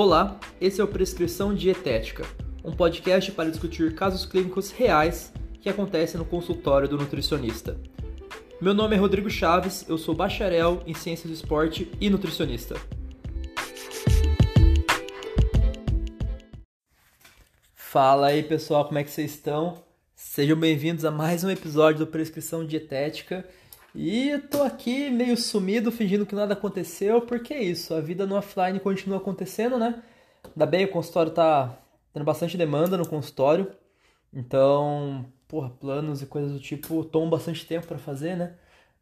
Olá, esse é o Prescrição Dietética, um podcast para discutir casos clínicos reais que acontecem no consultório do nutricionista. Meu nome é Rodrigo Chaves, eu sou bacharel em Ciências do Esporte e nutricionista. Fala aí pessoal, como é que vocês estão? Sejam bem-vindos a mais um episódio do Prescrição Dietética. E tô aqui meio sumido, fingindo que nada aconteceu, porque é isso, a vida no offline continua acontecendo, né? Ainda bem, o consultório tá tendo bastante demanda no consultório, então, porra, planos e coisas do tipo tomam bastante tempo para fazer, né?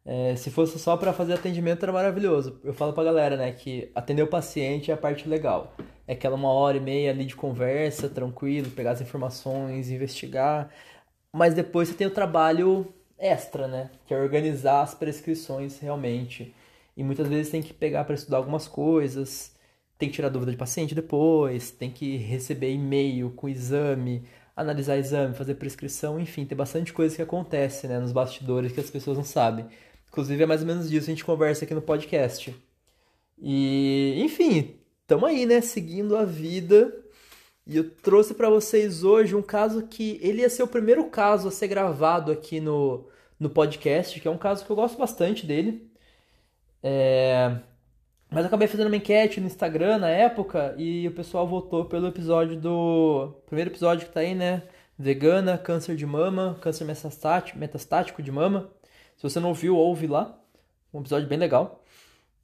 É, se fosse só para fazer atendimento era maravilhoso. Eu falo pra galera, né, que atender o paciente é a parte legal. É aquela uma hora e meia ali de conversa, tranquilo, pegar as informações, investigar. Mas depois você tem o trabalho extra, né? Que é organizar as prescrições realmente. E muitas vezes tem que pegar para estudar algumas coisas, tem que tirar dúvida de paciente depois, tem que receber e-mail com exame, analisar exame, fazer prescrição, enfim, tem bastante coisa que acontece, né, nos bastidores que as pessoas não sabem. Inclusive é mais ou menos disso que a gente conversa aqui no podcast. E, enfim, estamos aí, né, seguindo a vida. E eu trouxe para vocês hoje um caso que ele ia ser o primeiro caso a ser gravado aqui no, no podcast, que é um caso que eu gosto bastante dele. É... Mas eu acabei fazendo uma enquete no Instagram na época e o pessoal votou pelo episódio do. Primeiro episódio que tá aí, né? Vegana, câncer de mama, câncer metastático, de mama. Se você não ouviu, ouve lá. Um episódio bem legal.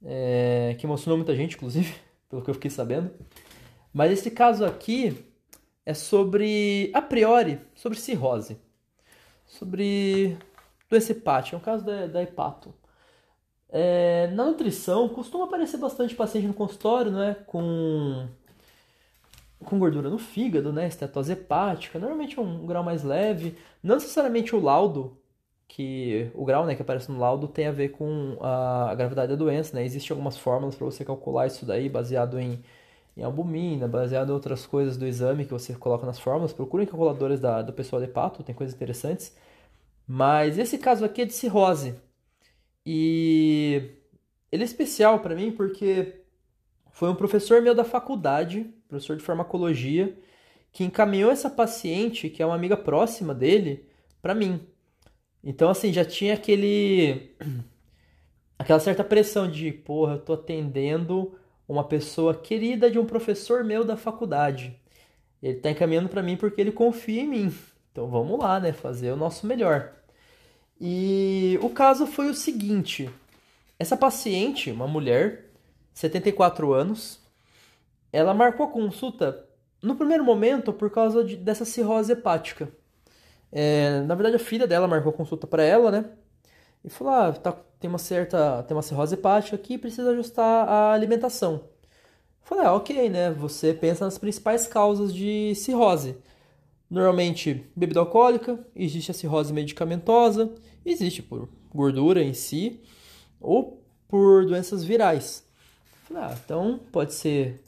É... Que emocionou muita gente, inclusive, pelo que eu fiquei sabendo. Mas esse caso aqui é sobre, a priori, sobre cirrose. Sobre doença hepática. É um caso da, da hepato. É, na nutrição, costuma aparecer bastante paciente no consultório, né? Com, com gordura no fígado, né? Estetose hepática. Normalmente é um grau mais leve. Não necessariamente o laudo, que o grau né, que aparece no laudo tem a ver com a, a gravidade da doença, né? Existem algumas fórmulas para você calcular isso daí, baseado em, em albumina, baseado em outras coisas do exame que você coloca nas fórmulas. Procurem calculadores da, do pessoal de hepato, tem coisas interessantes. Mas esse caso aqui é de cirrose. E ele é especial para mim porque foi um professor meu da faculdade, professor de farmacologia, que encaminhou essa paciente, que é uma amiga próxima dele, para mim. Então, assim, já tinha aquele. aquela certa pressão de, porra, eu tô atendendo uma pessoa querida de um professor meu da faculdade. Ele tá encaminhando para mim porque ele confia em mim. Então vamos lá, né? Fazer o nosso melhor. E o caso foi o seguinte: essa paciente, uma mulher, 74 anos, ela marcou a consulta no primeiro momento por causa de, dessa cirrose hepática. É, na verdade, a filha dela marcou a consulta para ela, né? E falou: ah, tá, tem uma certa, tem uma cirrose hepática aqui, precisa ajustar a alimentação. Eu falei: ah, ok, né? Você pensa nas principais causas de cirrose. Normalmente, bebida alcoólica, existe a cirrose medicamentosa, existe por gordura em si ou por doenças virais. Ah, então pode ser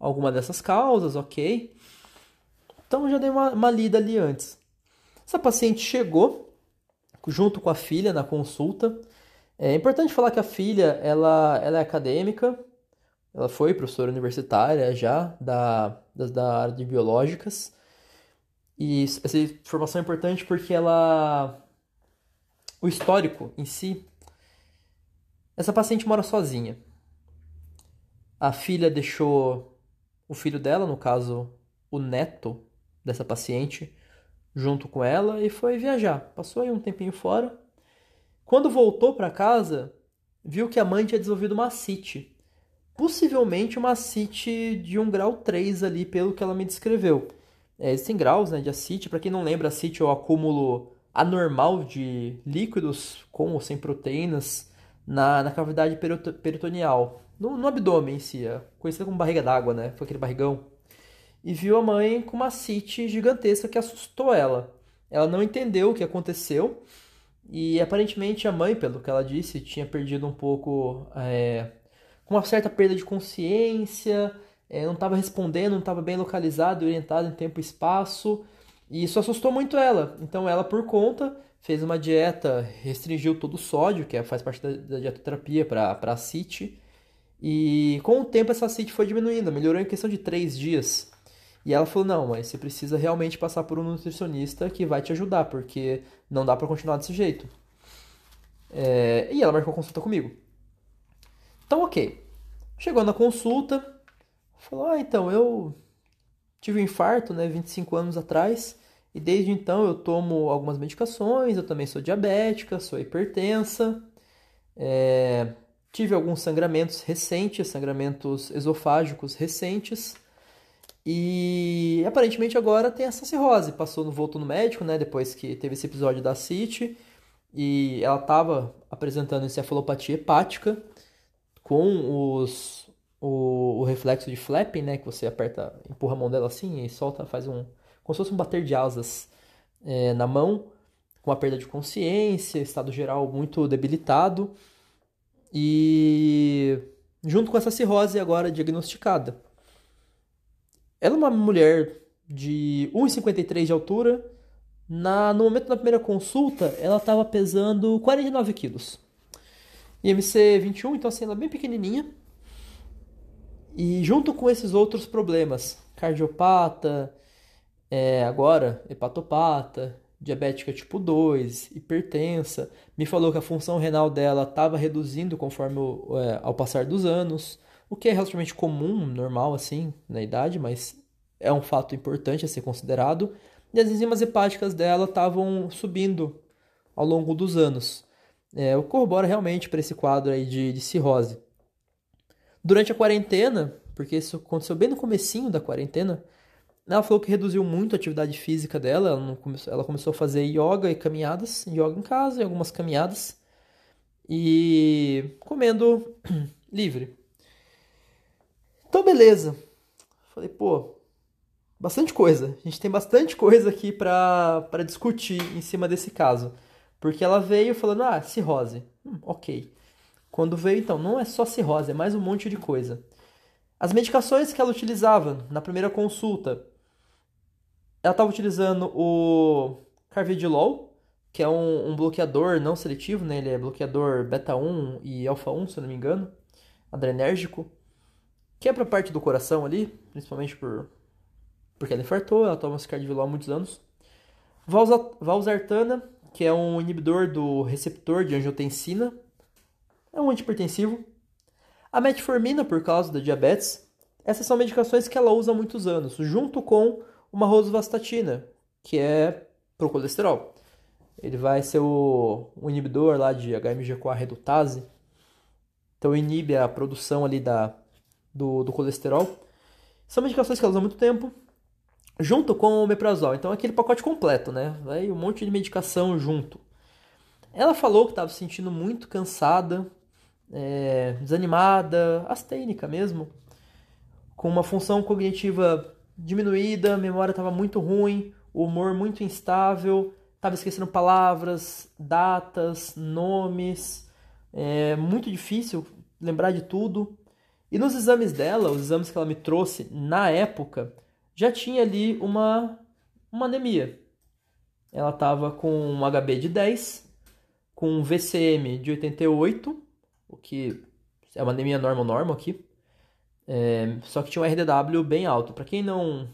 alguma dessas causas, ok. Então já dei uma, uma lida ali antes. Essa paciente chegou junto com a filha na consulta. É importante falar que a filha ela, ela é acadêmica, ela foi professora universitária já da, da, da área de biológicas. E essa informação é importante porque ela. O histórico em si. Essa paciente mora sozinha. A filha deixou o filho dela, no caso, o neto dessa paciente, junto com ela e foi viajar. Passou aí um tempinho fora. Quando voltou para casa, viu que a mãe tinha desenvolvido uma ascite. Possivelmente uma ascite de um grau 3 ali, pelo que ela me descreveu. É, existem graus né, de ascite. Para quem não lembra, ascite é o acúmulo anormal de líquidos com ou sem proteínas na, na cavidade peritoneal, no, no abdômen em si, é como barriga d'água, né? Foi aquele barrigão. E viu a mãe com uma ascite gigantesca que assustou ela. Ela não entendeu o que aconteceu e aparentemente a mãe, pelo que ela disse, tinha perdido um pouco, é, com uma certa perda de consciência, é, não estava respondendo, não estava bem localizado e orientado em tempo e espaço. E isso assustou muito ela. Então ela, por conta, fez uma dieta, restringiu todo o sódio, que é, faz parte da, da dietoterapia para a CIT, E com o tempo essa CIT foi diminuindo, melhorou em questão de três dias. E ela falou: não, mas você precisa realmente passar por um nutricionista que vai te ajudar, porque não dá para continuar desse jeito. É... E ela marcou consulta comigo. Então, ok. Chegou na consulta, falou: ah, então, eu tive um infarto, né, 25 anos atrás, e desde então eu tomo algumas medicações, eu também sou diabética, sou hipertensa, é... tive alguns sangramentos recentes, sangramentos esofágicos recentes. E aparentemente agora tem essa cirrose. Passou no voltou no médico, né? Depois que teve esse episódio da CIT. E ela estava apresentando encefalopatia hepática com os, o, o, reflexo de flapping, né? Que você aperta, empurra a mão dela assim e solta, faz um. como se fosse um bater de asas é, na mão, com a perda de consciência, estado geral muito debilitado. E junto com essa cirrose agora diagnosticada. Ela é uma mulher de 1,53 de altura. Na, no momento da primeira consulta, ela estava pesando 49 quilos. IMC 21, então assim, ela é bem pequenininha. E junto com esses outros problemas, cardiopata, é, agora hepatopata, diabética tipo 2, hipertensa, me falou que a função renal dela estava reduzindo conforme é, ao passar dos anos o que é relativamente comum, normal assim, na idade, mas é um fato importante a ser considerado. E as enzimas hepáticas dela estavam subindo ao longo dos anos. É, o corrobora realmente para esse quadro aí de, de cirrose. Durante a quarentena, porque isso aconteceu bem no comecinho da quarentena, ela falou que reduziu muito a atividade física dela. Ela, começou, ela começou a fazer yoga e caminhadas, yoga em casa e algumas caminhadas, e comendo livre. Então, beleza. Falei, pô, bastante coisa. A gente tem bastante coisa aqui para discutir em cima desse caso. Porque ela veio falando, ah, cirrose. Hum, ok. Quando veio, então, não é só cirrose, é mais um monte de coisa. As medicações que ela utilizava na primeira consulta, ela estava utilizando o Carvedilol, que é um, um, bloqueador não seletivo, né? Ele é bloqueador beta 1 e alfa 1, se eu não me engano, adrenérgico que é pra parte do coração ali, principalmente por porque ela infartou, ela toma Cardivilol há muitos anos. Valsartana, que é um inibidor do receptor de angiotensina, é um antipertensivo. A metformina, por causa da diabetes. Essas são medicações que ela usa há muitos anos, junto com uma rosuvastatina, que é pro colesterol. Ele vai ser o, o inibidor lá de HMG-CoA redutase. Então inibe a produção ali da do, do colesterol. São medicações que ela usa há muito tempo, junto com o omeprazol. Então, aquele pacote completo, né? Vai um monte de medicação junto. Ela falou que estava se sentindo muito cansada, é, desanimada, astênica mesmo, com uma função cognitiva diminuída, a memória estava muito ruim, o humor muito instável, estava esquecendo palavras, datas, nomes, é muito difícil lembrar de tudo. E nos exames dela, os exames que ela me trouxe na época, já tinha ali uma, uma anemia. Ela estava com um HB de 10, com um VCM de 88, o que é uma anemia normal-normal aqui. É, só que tinha um RDW bem alto. Para quem não,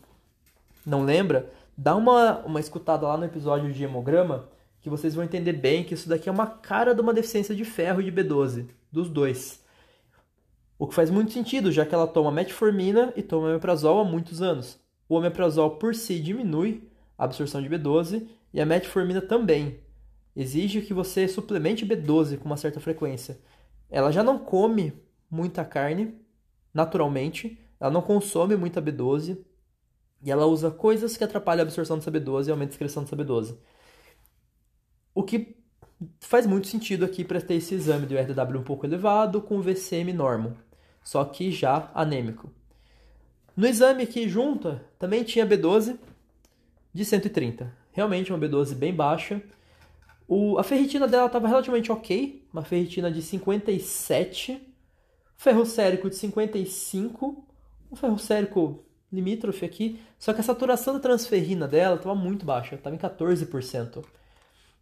não lembra, dá uma, uma escutada lá no episódio de hemograma que vocês vão entender bem que isso daqui é uma cara de uma deficiência de ferro e de B12, dos dois. O que faz muito sentido, já que ela toma metformina e toma omeprazol há muitos anos. O omeprazol por si diminui a absorção de B12 e a metformina também. Exige que você suplemente B12 com uma certa frequência. Ela já não come muita carne, naturalmente, ela não consome muita B12 e ela usa coisas que atrapalham a absorção dessa B12 e aumentam a excreção dessa B12. O que faz muito sentido aqui para ter esse exame de RDW um pouco elevado com VCM normal só que já anêmico. No exame aqui junto também tinha B12 de 130. Realmente uma B12 bem baixa. O, a ferritina dela estava relativamente ok, uma ferritina de 57, ferro sérico de 55, um ferro sérico limítrofe aqui, só que a saturação da transferrina dela estava muito baixa, estava em 14%.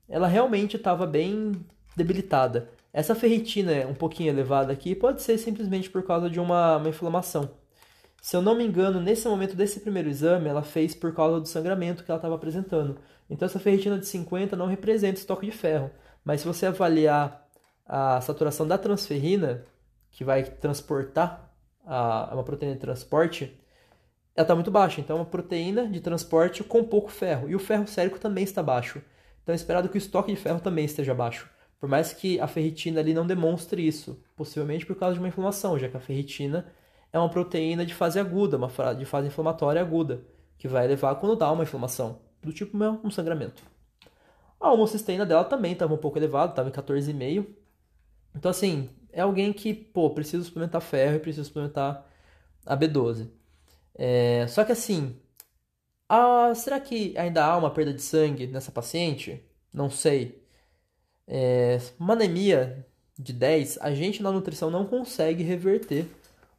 Ela realmente estava bem debilitada. essa ferritina é um pouquinho elevada aqui pode ser simplesmente por causa de uma, uma inflamação. Se eu não me engano, nesse momento desse primeiro exame, ela fez por causa do sangramento que ela estava apresentando. Então essa ferritina de 50 não representa estoque de ferro. Mas se você avaliar a saturação da transferrina, que vai transportar a, uma proteína de transporte, ela está muito baixa. Então é uma proteína de transporte com pouco ferro. E o ferro sérico também está baixo. Então é esperado que o estoque de ferro também esteja baixo. Por mais que a ferritina ali não demonstre isso, possivelmente por causa de uma inflamação, já que a ferritina é uma proteína de fase aguda, uma de fase inflamatória aguda, que vai levar quando dá uma inflamação, do tipo um sangramento. A homocisteína dela também estava um pouco elevada, estava em 14,5. Então, assim, é alguém que, pô, precisa suplementar ferro e precisa suplementar a B12. É, só que, assim, a, será que ainda há uma perda de sangue nessa paciente? Não sei. É, uma anemia de 10, a gente na nutrição não consegue reverter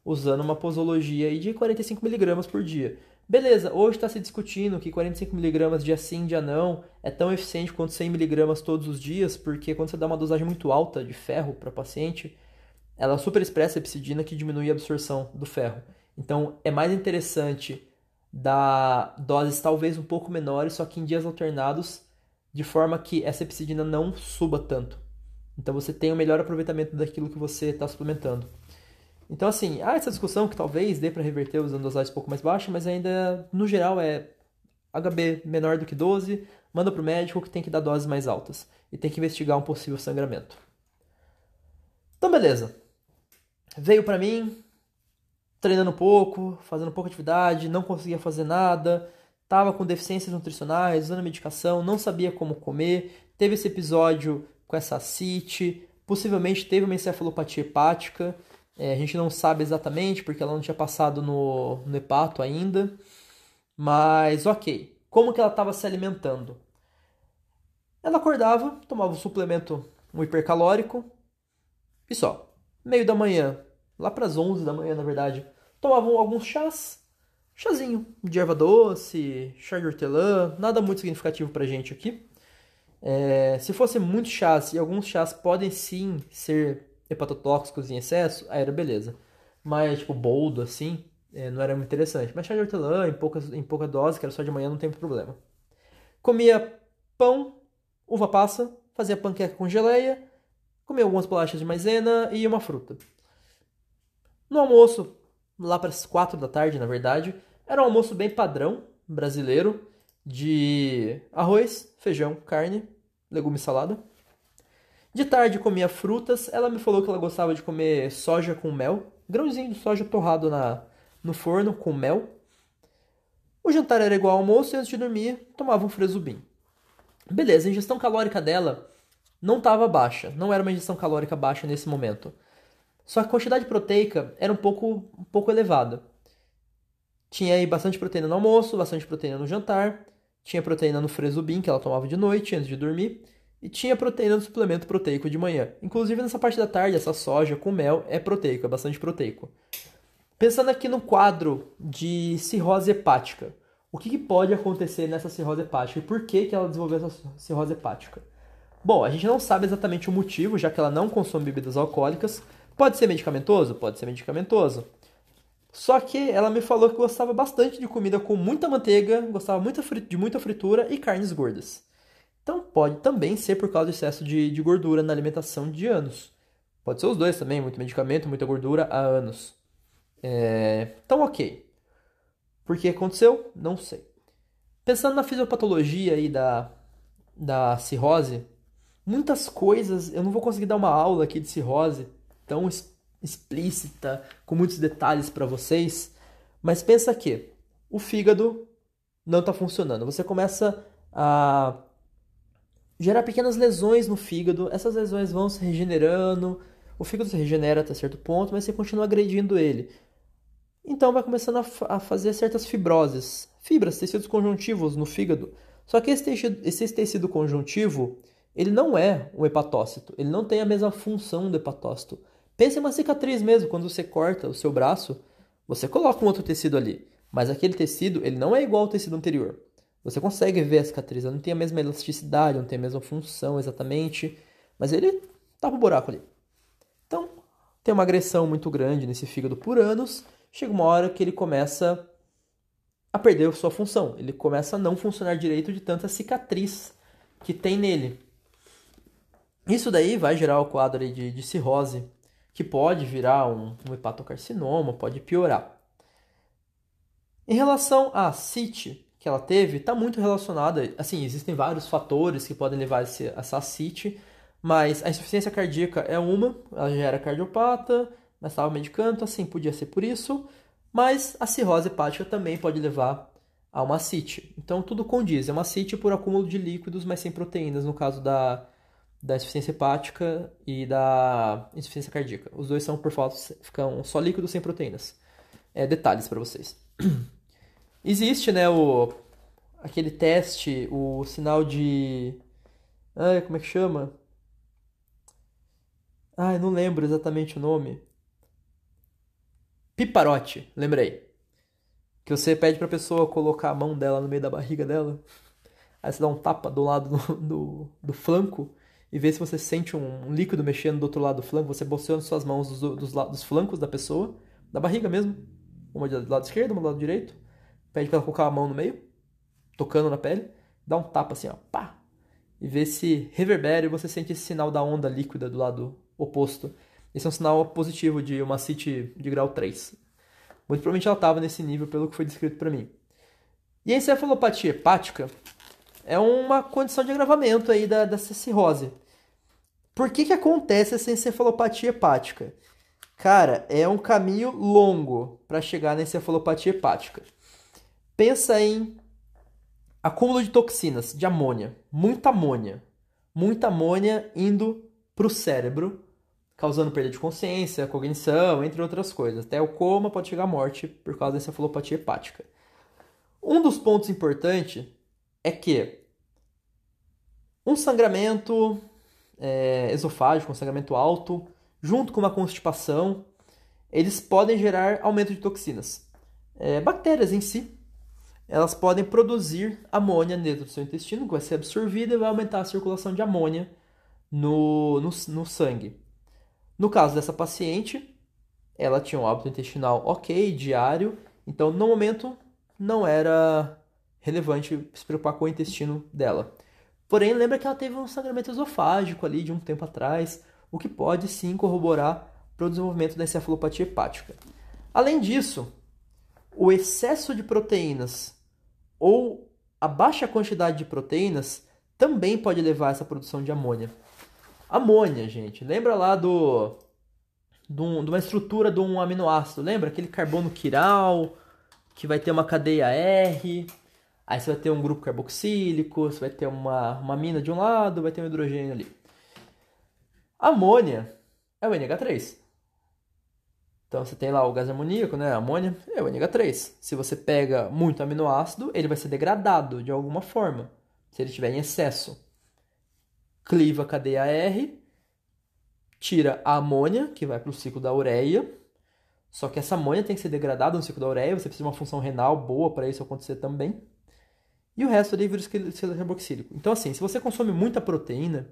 usando uma posologia de 45mg por dia. Beleza, hoje está se discutindo que 45mg dia sim, dia não é tão eficiente quanto 100mg todos os dias, porque quando você dá uma dosagem muito alta de ferro para paciente, ela superexpressa a epsidina que diminui a absorção do ferro. Então é mais interessante dar doses talvez um pouco menores, só que em dias alternados, de forma que essa epsidina não suba tanto. Então você tem o um melhor aproveitamento daquilo que você está suplementando. Então, assim, há essa discussão que talvez dê para reverter usando dosagens um pouco mais baixas, mas ainda, no geral, é HB menor do que 12, manda para o médico que tem que dar doses mais altas e tem que investigar um possível sangramento. Então, beleza. Veio para mim, treinando pouco, fazendo pouca atividade, não conseguia fazer nada, estava com deficiências nutricionais, usando medicação, não sabia como comer, teve esse episódio com essa CIT, possivelmente teve uma encefalopatia hepática, é, a gente não sabe exatamente porque ela não tinha passado no, no hepato ainda. Mas ok. Como que ela estava se alimentando? Ela acordava, tomava um suplemento, um hipercalórico e só. Meio da manhã, lá para as 11 da manhã, na verdade, tomavam alguns chás. Chazinho de erva doce, chá de hortelã, nada muito significativo pra gente aqui. É, se fosse muito chás, e alguns chás podem sim ser hepatotóxicos em excesso, aí era beleza. Mas, tipo, boldo, assim, é, não era muito interessante. Mas chá de hortelã, em, poucas, em pouca dose, que era só de manhã, não tem problema. Comia pão, uva passa, fazia panqueca com geleia, comia algumas bolachas de maisena e uma fruta. No almoço, lá para as quatro da tarde, na verdade, era um almoço bem padrão, brasileiro, de arroz, feijão, carne, legume e salada. De tarde comia frutas. Ela me falou que ela gostava de comer soja com mel, grãozinho de soja torrado na, no forno com mel. O jantar era igual ao almoço e antes de dormir tomava um fresubim. Beleza, a ingestão calórica dela não estava baixa, não era uma ingestão calórica baixa nesse momento. Só que a quantidade proteica era um pouco, um pouco elevada. Tinha aí bastante proteína no almoço, bastante proteína no jantar, tinha proteína no fresubim que ela tomava de noite antes de dormir e tinha proteína no suplemento proteico de manhã. Inclusive nessa parte da tarde, essa soja com mel é proteico, é bastante proteico. Pensando aqui no quadro de cirrose hepática, o que, que pode acontecer nessa cirrose hepática e por que, que ela desenvolveu essa cirrose hepática? Bom, a gente não sabe exatamente o motivo, já que ela não consome bebidas alcoólicas. Pode ser medicamentoso? Pode ser medicamentoso. Só que ela me falou que gostava bastante de comida com muita manteiga, gostava de muita fritura e carnes gordas. Então pode também ser por causa do excesso de, de gordura na alimentação de anos. Pode ser os dois também, muito medicamento, muita gordura há anos. É... Então, ok. Por que aconteceu? Não sei. Pensando na fisiopatologia aí da, da cirrose, muitas coisas, eu não vou conseguir dar uma aula aqui de cirrose tão explícita, com muitos detalhes para vocês, mas pensa que o fígado não está funcionando. Você começa a gerar pequenas lesões no fígado. Essas lesões vão se regenerando, o fígado se regenera até certo ponto, mas você continua agredindo ele. Então vai começando a, a fazer certas fibroses, fibras, tecidos conjuntivos no fígado. Só que esse tecido, esse tecido conjuntivo, ele não é um hepatócito, ele não tem a mesma função do hepatócito. Pense em uma cicatriz mesmo, quando você corta o seu braço, você coloca um outro tecido ali, mas aquele tecido, ele não é igual ao tecido anterior. Você consegue ver a cicatriz, ela não tem a mesma elasticidade, não tem a mesma função exatamente, mas ele tapa o buraco ali. Então, tem uma agressão muito grande nesse fígado por anos, chega uma hora que ele começa a perder sua função. Ele começa a não funcionar direito de tanta cicatriz que tem nele. Isso daí vai gerar o quadro de, de cirrose, que pode virar um, um hepatocarcinoma, pode piorar. Em relação à CIT que ela teve, está muito relacionada. Assim, existem vários fatores que podem levar esse, essa CIT, mas a insuficiência cardíaca é uma, ela já era cardiopata, mas estava medicando, assim, podia ser por isso. Mas a cirrose hepática também pode levar a uma CIT. Então tudo condiz. É uma CIT por acúmulo de líquidos, mas sem proteínas, no caso da, da insuficiência hepática e da insuficiência cardíaca. Os dois são por falta, ficam só líquidos sem proteínas. É, detalhes para vocês. Existe, né, o aquele teste, o sinal de ai, como é que chama? Ai, não lembro exatamente o nome. Piparote, lembrei. Que você pede pra pessoa colocar a mão dela no meio da barriga dela. Aí você dá um tapa do lado do, do, do flanco e vê se você sente um, um, líquido mexendo do outro lado do flanco. Você posiciona suas mãos dos, dos, dos flancos da pessoa, da barriga mesmo. Uma do lado esquerdo, uma do lado direito. Pede pra ela colocar a mão no meio, tocando na pele. Dá um tapa assim, ó, pá. E vê se reverbera e você sente esse sinal da onda líquida do lado oposto. Esse é um sinal positivo de uma CIT de grau 3. Muito provavelmente ela estava nesse nível pelo que foi descrito para mim. E a encefalopatia hepática é uma condição de agravamento aí da, dessa cirrose. Por que, que acontece essa encefalopatia hepática? Cara, é um caminho longo para chegar na encefalopatia hepática. Pensa em acúmulo de toxinas, de amônia, muita amônia, muita amônia indo para o cérebro causando perda de consciência, cognição, entre outras coisas. Até o coma pode chegar à morte por causa da encefalopatia hepática. Um dos pontos importantes é que um sangramento é, esofágico, um sangramento alto, junto com uma constipação, eles podem gerar aumento de toxinas. É, bactérias em si, elas podem produzir amônia dentro do seu intestino, que vai ser absorvida e vai aumentar a circulação de amônia no, no, no sangue. No caso dessa paciente, ela tinha um hábito intestinal ok, diário, então no momento não era relevante se preocupar com o intestino dela. Porém, lembra que ela teve um sangramento esofágico ali de um tempo atrás, o que pode sim corroborar para o desenvolvimento da encefalopatia hepática. Além disso, o excesso de proteínas ou a baixa quantidade de proteínas também pode levar a essa produção de amônia. Amônia, gente. Lembra lá do, do de uma estrutura de um aminoácido? Lembra aquele carbono quiral que vai ter uma cadeia R? Aí você vai ter um grupo carboxílico, você vai ter uma, uma de um lado, vai ter um hidrogênio ali. Amônia é o NH3. Então você tem lá o gás amoníaco, né? A amônia é o NH3. Se você pega muito aminoácido, ele vai ser degradado de alguma forma, se ele estiver em excesso cliva a cadeia R, tira a amônia, que vai para o ciclo da ureia. Só que essa amônia tem que ser degradada no ciclo da ureia, você precisa de uma função renal boa para isso acontecer também. E o resto ali vira o carboxílico. Então, assim, se você consome muita proteína,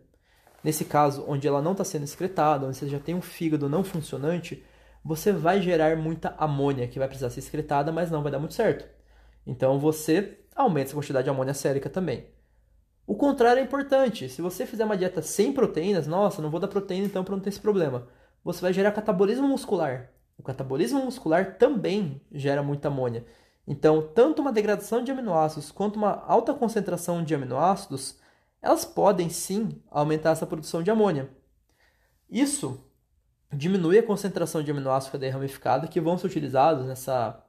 nesse caso onde ela não está sendo excretada, onde você já tem um fígado não funcionante, você vai gerar muita amônia que vai precisar ser excretada, mas não vai dar muito certo. Então você aumenta a quantidade de amônia sérica também. O contrário é importante. Se você fizer uma dieta sem proteínas, nossa, não vou dar proteína então para não ter esse problema. Você vai gerar catabolismo muscular. O catabolismo muscular também gera muita amônia. Então, tanto uma degradação de aminoácidos quanto uma alta concentração de aminoácidos, elas podem sim aumentar essa produção de amônia. Isso diminui a concentração de aminoácidos cadeia ramificada que vão ser utilizados nessa,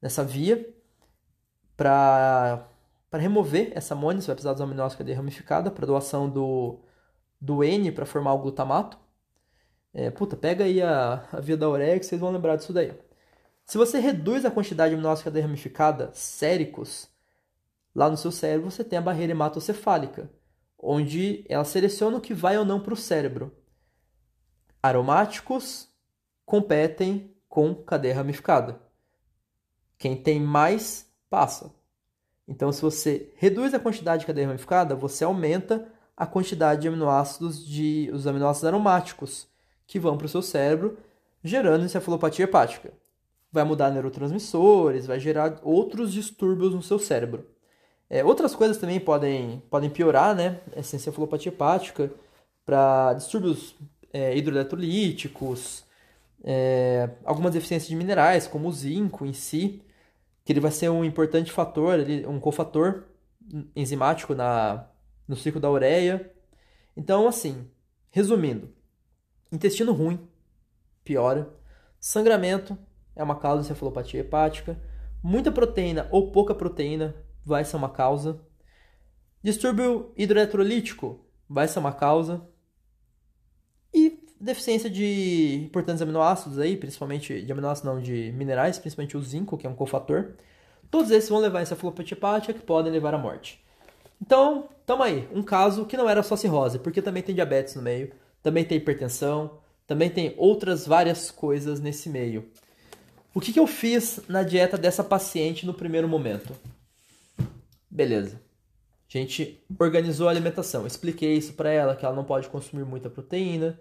nessa via para remover essa amônia, você vai precisar dos aminoácidos cadeia ramificada para doação do, do N para formar o glutamato. É, puta, pega aí a, a via da ureia que vocês vão lembrar disso daí. Se você reduz a quantidade de aminoácidos cadeia ramificada séricos, lá no seu cérebro você tem a barreira hematocefálica, onde ela seleciona o que vai ou não para o cérebro. Aromáticos competem com cadeia ramificada. Quem tem mais, passa. Então, se você reduz a quantidade de cadeia ramificada, você aumenta a quantidade de aminoácidos de os aminoácidos aromáticos que vão para o seu cérebro, gerando encefalopatia hepática. Vai mudar neurotransmissores, vai gerar outros distúrbios no seu cérebro. É, outras coisas também podem, podem piorar, né? Essa encefalopatia hepática para distúrbios é, hidroeletrolíticos, é, algumas deficiências de minerais, como o zinco em si, que ele vai ser um importante fator, um cofator enzimático na, no ciclo da ureia. Então, assim, resumindo, intestino ruim piora, sangramento é uma causa de encefalopatia hepática, muita proteína ou pouca proteína vai ser uma causa, distúrbio hidroeletrolítico vai ser uma causa, deficiência de importantes aminoácidos aí, principalmente de aminoácidos não, de minerais, principalmente o zinco, que é um cofator, todos esses vão levar a encefalopatia hepática que podem levar à morte. Então, tamo aí. Um caso que não era só cirrose, porque também tem diabetes no meio, também tem hipertensão, também tem outras várias coisas nesse meio. O que, que eu fiz na dieta dessa paciente no primeiro momento? Beleza. A gente organizou a alimentação. Expliquei isso para ela, que ela não pode consumir muita proteína,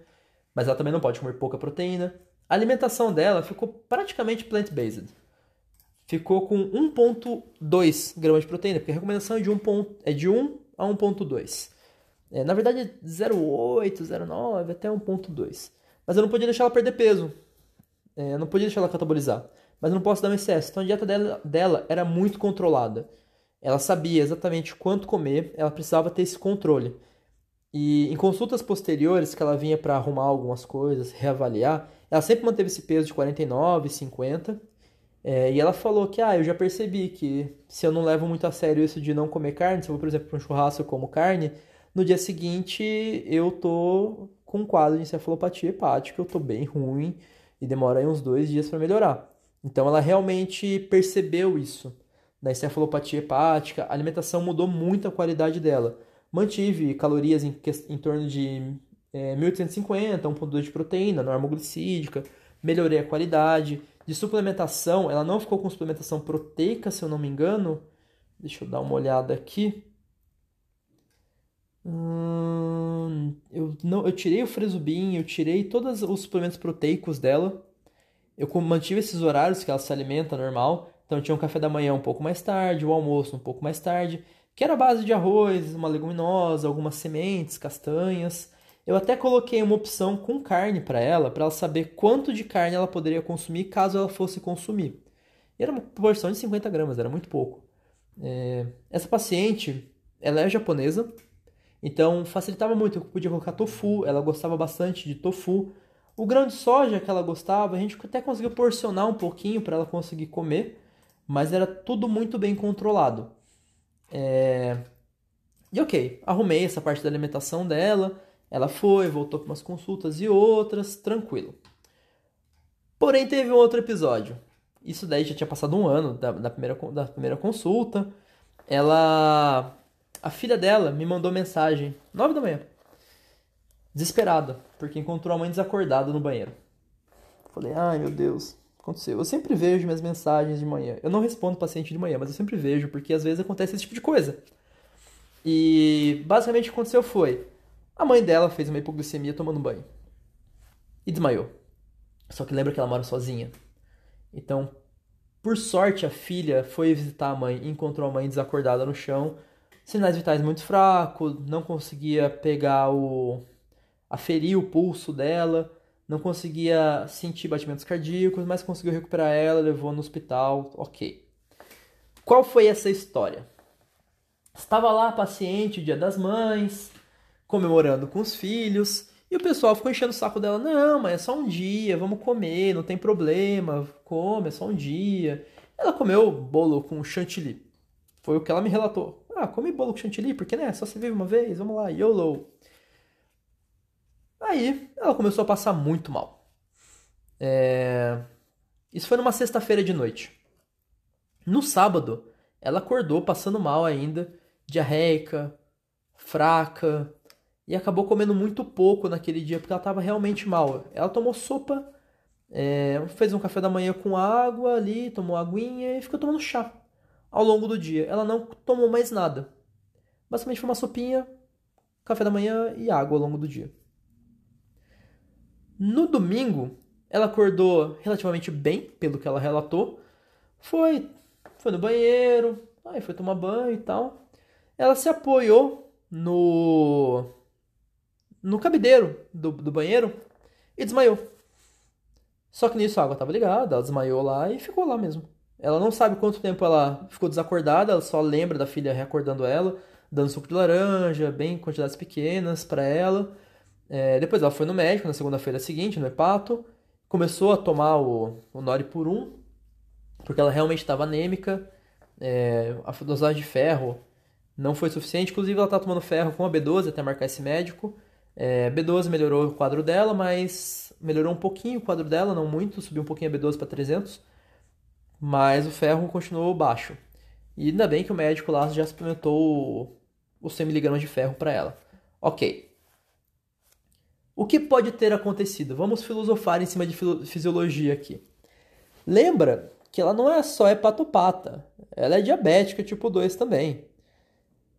mas ela também não pode comer pouca proteína. A alimentação dela ficou praticamente plant-based ficou com 1,2 gramas de proteína, porque a recomendação é de 1, ponto, é de 1 a 1,2. É, na verdade, 0,8, 0,9 até 1,2. Mas eu não podia deixar ela perder peso. É, eu não podia deixar ela catabolizar. Mas eu não posso dar um excesso. Então a dieta dela, dela era muito controlada. Ela sabia exatamente quanto comer, ela precisava ter esse controle. E em consultas posteriores, que ela vinha para arrumar algumas coisas, reavaliar, ela sempre manteve esse peso de 49, 50 é, e ela falou que, ah, eu já percebi que se eu não levo muito a sério isso de não comer carne, se eu vou, por exemplo, para um churrasco e como carne, no dia seguinte eu tô com um quadro de encefalopatia hepática, eu tô bem ruim e demora aí uns dois dias para melhorar. Então ela realmente percebeu isso da encefalopatia hepática, a alimentação mudou muito a qualidade dela. Mantive calorias em, em torno de é, 1850, 1,2 de proteína, norma glicídica, melhorei a qualidade de suplementação, ela não ficou com suplementação proteica, se eu não me engano. Deixa eu dar uma olhada aqui. Hum, eu, não, eu tirei o Fresubin, eu tirei todos os suplementos proteicos dela. Eu mantive esses horários que ela se alimenta normal. Então tinha um café da manhã um pouco mais tarde, o almoço um pouco mais tarde, que era a base de arroz, uma leguminosa, algumas sementes, castanhas. Eu até coloquei uma opção com carne para ela, para ela saber quanto de carne ela poderia consumir caso ela fosse consumir. E era uma porção de 50 gramas, era muito pouco. É... Essa paciente, ela é japonesa, então facilitava muito. Eu podia colocar tofu, ela gostava bastante de tofu. O grão de soja que ela gostava, a gente até conseguiu porcionar um pouquinho para ela conseguir comer, mas era tudo muito bem controlado. É... E ok, arrumei essa parte da alimentação dela. Ela foi, voltou para umas consultas e outras, tranquilo. Porém, teve um outro episódio. Isso daí já tinha passado um ano da, da, primeira, da primeira consulta. Ela. A filha dela me mandou mensagem, nove da manhã. Desesperada, porque encontrou a mãe desacordada no banheiro. Falei, ai meu Deus, aconteceu. Eu sempre vejo minhas mensagens de manhã. Eu não respondo paciente de manhã, mas eu sempre vejo, porque às vezes acontece esse tipo de coisa. E basicamente o que aconteceu foi: a mãe dela fez uma hipoglicemia tomando banho. E desmaiou. Só que lembra que ela mora sozinha. Então, por sorte, a filha foi visitar a mãe e encontrou a mãe desacordada no chão. Sinais vitais muito fracos, não conseguia pegar o. aferir o pulso dela, não conseguia sentir batimentos cardíacos, mas conseguiu recuperar ela, levou no hospital, ok. Qual foi essa história? Estava lá a paciente, dia das mães, comemorando com os filhos. E o pessoal ficou enchendo o saco dela: não, mas é só um dia, vamos comer, não tem problema, come, é só um dia. Ela comeu bolo com chantilly. Foi o que ela me relatou. Ah, come bolo com chantilly, porque né? Só se vive uma vez, vamos lá, YOLO. Aí ela começou a passar muito mal. É... Isso foi numa sexta-feira de noite. No sábado, ela acordou passando mal ainda, diarreica, fraca, e acabou comendo muito pouco naquele dia porque ela estava realmente mal. Ela tomou sopa, é, fez um café da manhã com água ali, tomou aguinha e ficou tomando chá ao longo do dia. Ela não tomou mais nada. Basicamente foi uma sopinha, café da manhã e água ao longo do dia. No domingo, ela acordou relativamente bem, pelo que ela relatou. Foi, foi no banheiro, aí foi tomar banho e tal. Ela se apoiou no no cabideiro do, do banheiro e desmaiou. Só que nisso a água estava ligada, ela desmaiou lá e ficou lá mesmo. Ela não sabe quanto tempo ela ficou desacordada, ela só lembra da filha reacordando ela, dando suco de laranja, bem quantidades pequenas para ela. É, depois ela foi no médico na segunda-feira seguinte, no hepato, começou a tomar o, o Noripurum, porque ela realmente estava anêmica. É, a dosagem de ferro não foi suficiente, inclusive ela está tomando ferro com a B12 até marcar esse médico. É, B12 melhorou o quadro dela, mas melhorou um pouquinho o quadro dela, não muito, subiu um pouquinho a B12 para 300, mas o ferro continuou baixo. E ainda bem que o médico lá já suplementou os 100mg de ferro para ela. Ok. O que pode ter acontecido? Vamos filosofar em cima de fisiologia aqui. Lembra que ela não é só hepatopata, ela é diabética tipo 2 também.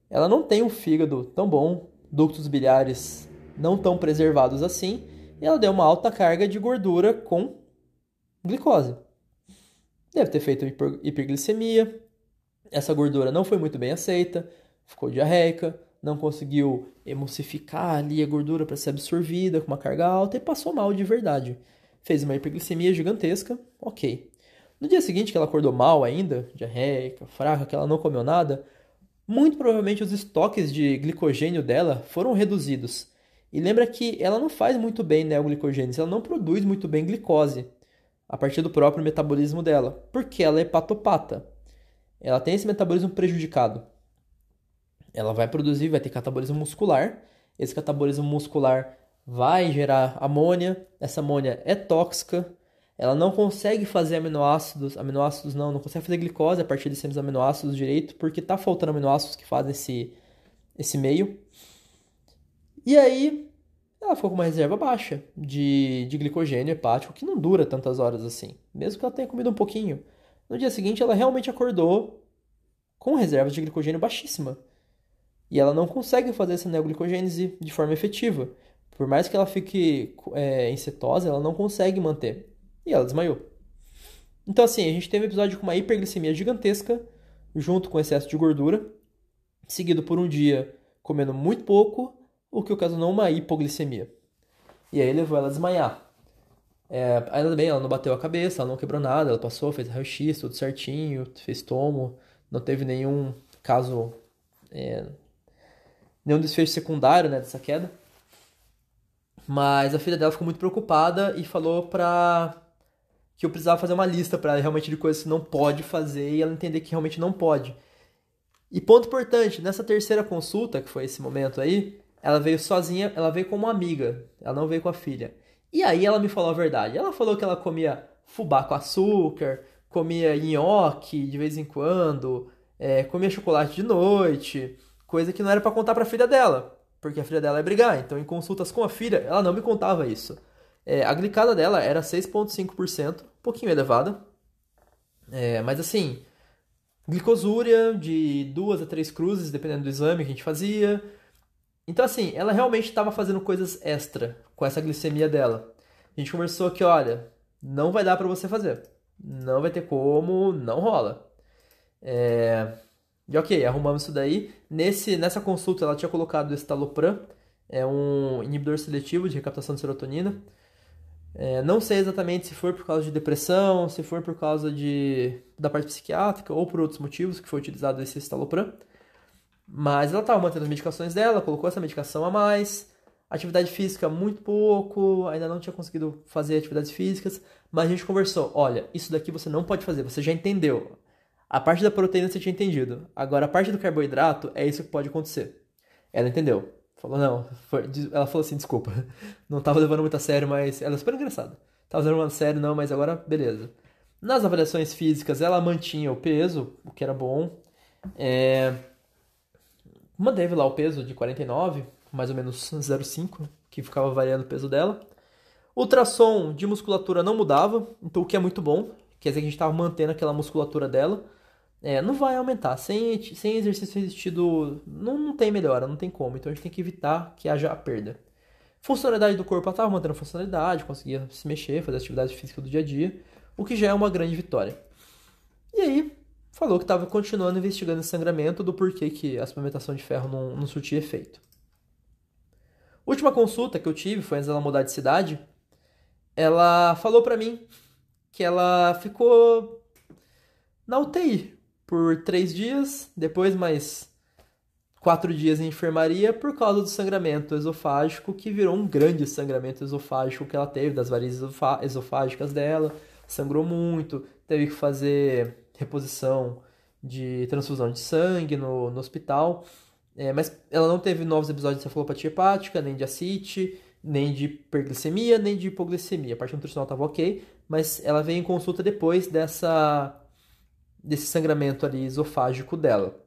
Ela não tem um fígado tão bom, ductos biliares não tão preservados assim, e ela deu uma alta carga de gordura com glicose. Deve ter feito hiperglicemia. Essa gordura não foi muito bem aceita, ficou diarreica, não conseguiu emulsificar ali a gordura para ser absorvida com uma carga alta e passou mal de verdade. Fez uma hiperglicemia gigantesca, ok. No dia seguinte, que ela acordou mal ainda, diarreica, fraca, que ela não comeu nada, muito provavelmente os estoques de glicogênio dela foram reduzidos e lembra que ela não faz muito bem neoglicogênese, ela não produz muito bem glicose a partir do próprio metabolismo dela, porque ela é hepatopata. Ela tem esse metabolismo prejudicado. Ela vai produzir, vai ter catabolismo muscular. Esse catabolismo muscular vai gerar amônia. Essa amônia é tóxica. Ela não consegue fazer aminoácidos, aminoácidos não, não consegue fazer glicose a partir desses aminoácidos direito, porque está faltando aminoácidos que fazem esse, esse meio. E aí ela ficou com uma reserva baixa de, de glicogênio hepático, que não dura tantas horas assim, mesmo que ela tenha comido um pouquinho. No dia seguinte, ela realmente acordou com reservas de glicogênio baixíssima. E ela não consegue fazer essa neoglicogênese de forma efetiva. Por mais que ela fique é, em cetose, ela não consegue manter. E ela desmaiou. Então, assim, a gente teve um episódio com uma hiperglicemia gigantesca, junto com excesso de gordura, seguido por um dia comendo muito pouco o que ocasionou uma hipoglicemia. E aí levou ela a desmaiar. É, ainda bem, ela não bateu a cabeça, ela não quebrou nada, ela passou, fez raio-x, tudo certinho, fez tomo, não teve nenhum caso, é, nenhum desfecho secundário né, dessa queda. Mas a filha dela ficou muito preocupada e falou pra que eu precisava fazer uma lista para realmente de coisas que não pode fazer e ela entender que realmente não pode. E ponto importante, nessa terceira consulta, que foi esse momento aí, ela veio sozinha, ela veio como amiga, ela não veio com a filha. E aí ela me falou a verdade. Ela falou que ela comia fubá com açúcar, comia nhoque de vez em quando, é, comia chocolate de noite, coisa que não era para contar para a filha dela, porque a filha dela é brigar. Então, em consultas com a filha, ela não me contava isso. É, a glicada dela era 6,5%, um pouquinho elevada, é, mas assim, glicosúria de duas a três cruzes, dependendo do exame que a gente fazia. Então, assim, ela realmente estava fazendo coisas extra com essa glicemia dela. A gente conversou que, olha, não vai dar para você fazer. Não vai ter como, não rola. É... E ok, arrumamos isso daí. Nesse, nessa consulta ela tinha colocado o estalopram, é um inibidor seletivo de recaptação de serotonina. É, não sei exatamente se foi por causa de depressão, se foi por causa de, da parte psiquiátrica ou por outros motivos que foi utilizado esse estalopram. Mas ela estava mantendo as medicações dela, colocou essa medicação a mais. Atividade física muito pouco, ainda não tinha conseguido fazer atividades físicas, mas a gente conversou, olha, isso daqui você não pode fazer, você já entendeu. A parte da proteína você tinha entendido. Agora a parte do carboidrato é isso que pode acontecer. Ela entendeu. Falou, não. Foi, ela falou assim, desculpa. Não estava levando muito a sério, mas. Ela é super engraçada. Tava levando a sério, não, mas agora beleza. Nas avaliações físicas, ela mantinha o peso, o que era bom. É, Manteve lá o peso de 49, mais ou menos 0,5, que ficava variando o peso dela. Ultrassom de musculatura não mudava, então o que é muito bom, quer dizer que a gente estava mantendo aquela musculatura dela. É, não vai aumentar. Sem, sem exercício resistido, não, não tem melhora, não tem como. Então a gente tem que evitar que haja perda. Funcionalidade do corpo, ela estava mantendo a funcionalidade, conseguia se mexer, fazer atividade física do dia a dia, o que já é uma grande vitória. E aí, falou que estava continuando investigando esse sangramento do porquê que a suplementação de ferro não, não surtia efeito. Última consulta que eu tive foi antes dela mudar de cidade. Ela falou para mim que ela ficou na UTI por três dias, depois mais quatro dias em enfermaria por causa do sangramento esofágico, que virou um grande sangramento esofágico que ela teve, das varizes esofágicas dela. Sangrou muito, teve que fazer reposição de transfusão de sangue no, no hospital. É, mas ela não teve novos episódios de cefalopatia hepática, nem de ascite, nem de hiperglicemia, nem de hipoglicemia. A parte nutricional estava ok, mas ela veio em consulta depois dessa desse sangramento ali esofágico dela.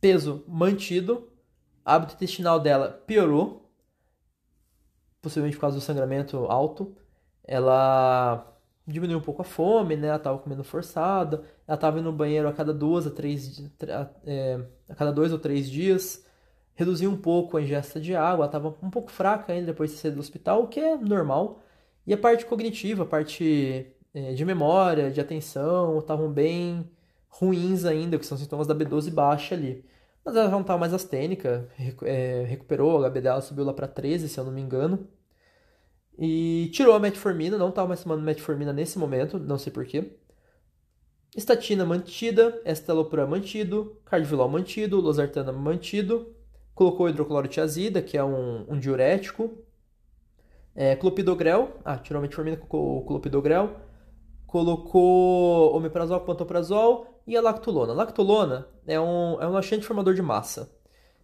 Peso mantido, hábito intestinal dela piorou, possivelmente por causa do sangramento alto. Ela diminuiu um pouco a fome, né? Ela estava comendo forçada. Ela estava indo no banheiro a cada duas a três, é, a cada dois ou três dias. Reduziu um pouco a ingesta de água. Ela estava um pouco fraca ainda depois de sair do hospital, o que é normal. E a parte cognitiva, a parte é, de memória, de atenção, estavam bem ruins ainda, que são sintomas da B12 baixa ali. Mas ela já não estava mais astênica, é, recuperou, a HB dela subiu lá para 13, se eu não me engano. E tirou a metformina, não estava mais tomando metformina nesse momento, não sei porquê. Estatina mantida, estalopram mantido, cardivilol mantido, losartana mantido. Colocou hidroclorotiazida, que é um, um diurético. É, clopidogrel, ah, tirou a metformina, colocou o clopidogrel colocou omeprazol, pantoprazol e a lactulona. A lactulona é um, é um laxante formador de massa.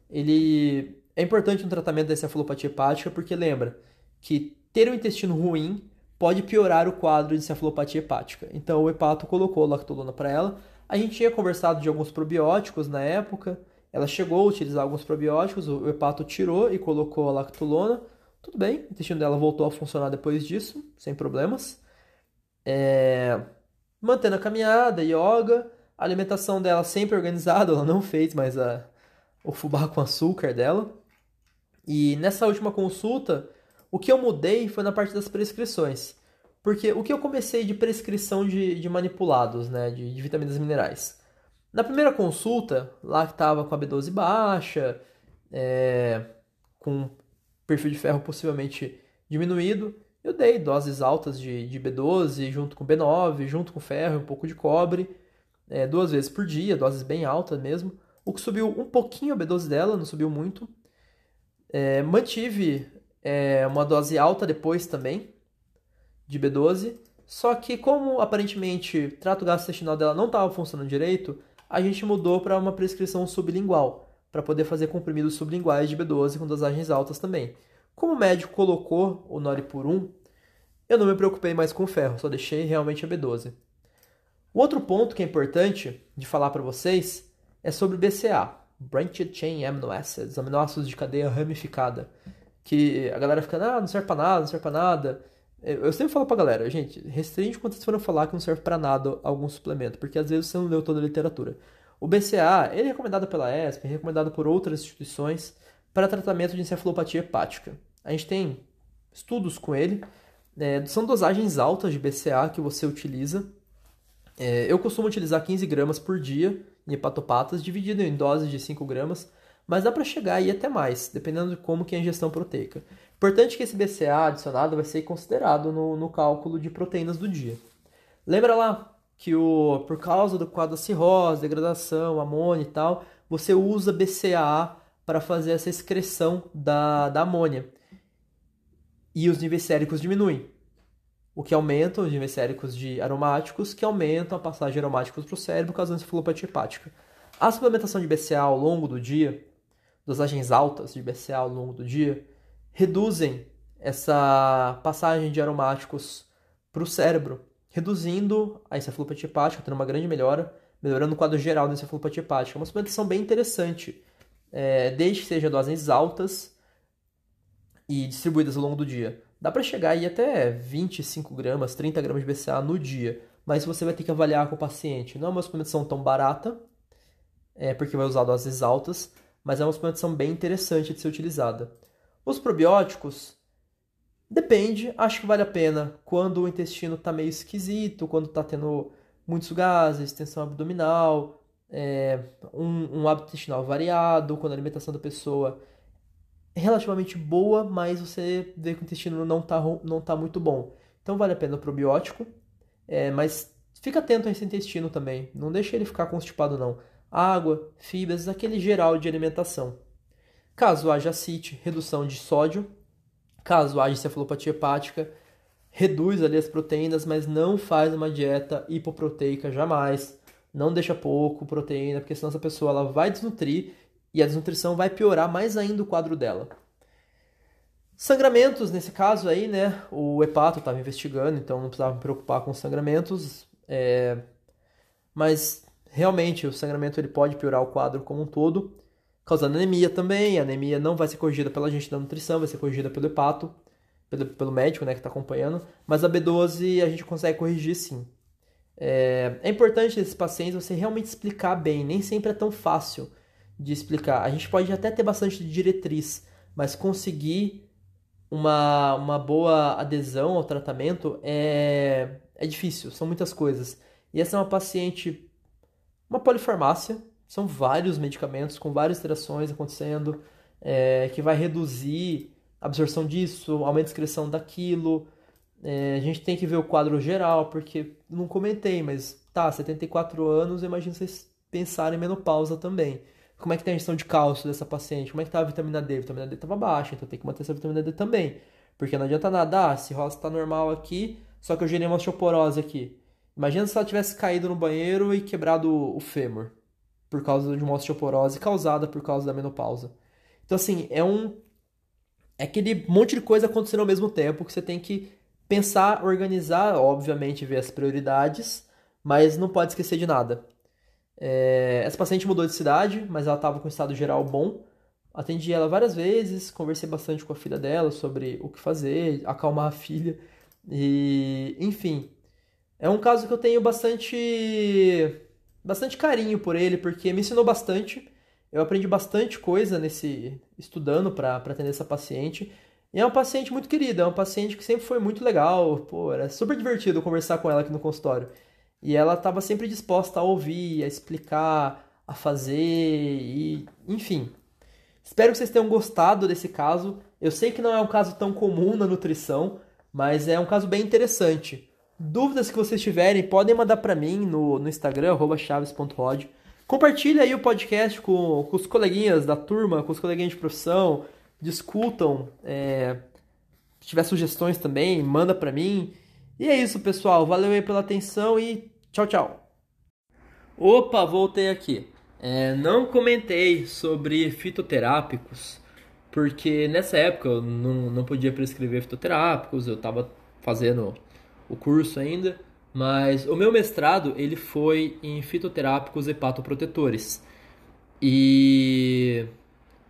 Ele é importante no tratamento da encefalopatia hepática porque lembra que ter o intestino ruim pode piorar o quadro de encefalopatia hepática. Então o hepato colocou a lactulona para ela. A gente tinha conversado de alguns probióticos na época. Ela chegou a utilizar alguns probióticos, o hepato tirou e colocou a lactulona. Tudo bem, o intestino dela voltou a funcionar depois disso, sem problemas é, mantendo a caminhada, yoga, a alimentação dela sempre organizada, ela não fez mais a, o fubá com açúcar dela. E nessa última consulta, o que eu mudei foi na parte das prescrições. Porque o que eu comecei de prescrição de, de manipulados, né, de, de vitaminas e minerais. Na primeira consulta, lá que estava com a B12 baixa, é, com perfil de ferro possivelmente diminuído, eu dei doses altas de, de B12 junto com B9, junto com ferro, um pouco de cobre, é, duas vezes por dia, doses bem altas mesmo. O que subiu um pouquinho a B12 dela, não subiu muito. É, mantive é, uma dose alta depois também de B12, só que como aparentemente o trato gastrointestinal dela não estava funcionando direito, a gente mudou para uma prescrição sublingual, para poder fazer comprimidos sublinguais de B12 com dosagens altas também. Como o médico colocou o Noripurum, eu não me preocupei mais com o ferro, só deixei realmente a B12. O outro ponto que é importante de falar para vocês é sobre o BCA, Branched Chain Amino Acids, aminoácidos de cadeia ramificada, que a galera fica, ah, não serve para nada, não serve para nada. Eu sempre falo pra galera, gente, restringe quando vocês forem falar que não serve para nada algum suplemento, porque às vezes você não leu toda a literatura. O BCA, ele é recomendado pela ESP, é recomendado por outras instituições para tratamento de encefalopatia hepática. A gente tem estudos com ele. É, são dosagens altas de BCA que você utiliza. É, eu costumo utilizar 15 gramas por dia em hepatopatas, dividido em doses de 5 gramas, mas dá para chegar aí até mais, dependendo de como que é a ingestão proteica. Importante que esse BCA adicionado vai ser considerado no, no cálculo de proteínas do dia. Lembra lá que o, por causa do quadro da cirrose, degradação, amônia e tal, você usa BCA para fazer essa excreção da, da amônia e os níveis séricos diminuem. O que aumenta os níveis séricos de aromáticos, que aumentam a passagem de aromáticos para o cérebro, causando encefalopatia hepática. A suplementação de BCA ao longo do dia, dosagens altas de BCA ao longo do dia, reduzem essa passagem de aromáticos para o cérebro, reduzindo a encefalopatia hepática, tendo uma grande melhora, melhorando o quadro geral da encefalopatia hepática. É uma suplementação bem interessante, é, desde que seja doses altas e distribuídas ao longo do dia. Dá para chegar aí até 25 gramas, 30 gramas de BCA no dia. mas você vai ter que avaliar com o paciente. Não é uma suplementação tão barata, é, porque vai usar doses altas, mas é uma suplementação bem interessante de ser utilizada. Os probióticos, depende, acho que vale a pena quando o intestino está meio esquisito, quando está tendo muitos gases, tensão abdominal, é, um, um hábito intestinal variado, quando a alimentação da pessoa relativamente boa, mas você vê que o intestino não está não tá muito bom. Então vale a pena o probiótico, é, mas fica atento a esse intestino também, não deixe ele ficar constipado não. Água, fibras, aquele geral de alimentação. Caso haja CIT, redução de sódio. Caso haja cefalopatia hepática, reduz ali as proteínas, mas não faz uma dieta hipoproteica jamais. Não deixa pouco proteína, porque senão essa pessoa ela vai desnutrir e a desnutrição vai piorar mais ainda o quadro dela. Sangramentos, nesse caso aí, né? O hepato estava investigando, então não precisava me preocupar com sangramentos. É... Mas realmente o sangramento ele pode piorar o quadro como um todo, causando anemia também. A anemia não vai ser corrigida pela gente da nutrição, vai ser corrigida pelo hepato, pelo, pelo médico né, que está acompanhando. Mas a B12 a gente consegue corrigir sim. É, é importante esses pacientes você realmente explicar bem, nem sempre é tão fácil de explicar. A gente pode até ter bastante diretriz, mas conseguir uma, uma boa adesão ao tratamento é, é difícil, são muitas coisas. E essa é uma paciente, uma polifarmácia, são vários medicamentos com várias interações acontecendo, é, que vai reduzir a absorção disso, aumento de excreção daquilo. É, a gente tem que ver o quadro geral, porque não comentei, mas tá, 74 anos, imagino vocês pensarem em menopausa também. Como é que tem a gestão de cálcio dessa paciente? Como é que tá a vitamina D? A vitamina D estava baixa, então tem que manter essa vitamina D também. Porque não adianta nada, ah, se roça está normal aqui, só que eu gerei uma osteoporose aqui. Imagina se ela tivesse caído no banheiro e quebrado o fêmur por causa de uma osteoporose causada por causa da menopausa. Então, assim, é um. É aquele monte de coisa acontecendo ao mesmo tempo que você tem que pensar, organizar, obviamente, ver as prioridades, mas não pode esquecer de nada. É, essa paciente mudou de cidade, mas ela estava com estado geral bom. Atendi ela várias vezes, conversei bastante com a filha dela sobre o que fazer, acalmar a filha. E, enfim, é um caso que eu tenho bastante bastante carinho por ele, porque me ensinou bastante. Eu aprendi bastante coisa nesse estudando para atender essa paciente. E é uma paciente muito querida, é uma paciente que sempre foi muito legal, pô, era super divertido conversar com ela aqui no consultório. E ela estava sempre disposta a ouvir, a explicar, a fazer e enfim. Espero que vocês tenham gostado desse caso. Eu sei que não é um caso tão comum na nutrição, mas é um caso bem interessante. Dúvidas que vocês tiverem, podem mandar para mim no, no Instagram, chaves.rod. Compartilhe aí o podcast com, com os coleguinhas da turma, com os coleguinhas de profissão. Discutam. É, se tiver sugestões também, manda para mim. E é isso, pessoal. Valeu aí pela atenção e tchau, tchau. Opa, voltei aqui. É, não comentei sobre fitoterápicos, porque nessa época eu não, não podia prescrever fitoterápicos, eu estava fazendo o curso ainda, mas o meu mestrado ele foi em fitoterápicos hepatoprotetores. E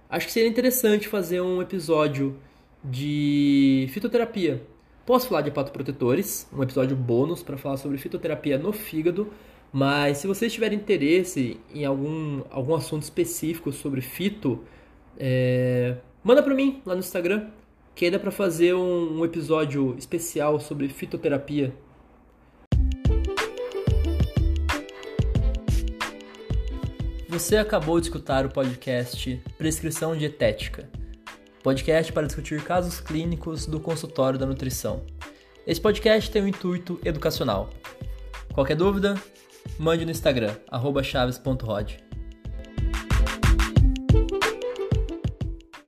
acho que seria interessante fazer um episódio de fitoterapia Posso falar de hepatoprotetores, um episódio bônus para falar sobre fitoterapia no fígado, mas se vocês tiverem interesse em algum, algum assunto específico sobre fito, é, manda para mim lá no Instagram, que aí dá para fazer um, um episódio especial sobre fitoterapia. Você acabou de escutar o podcast Prescrição Dietética podcast para discutir casos clínicos do consultório da nutrição. Esse podcast tem um intuito educacional. Qualquer dúvida, mande no Instagram, chaves.rod.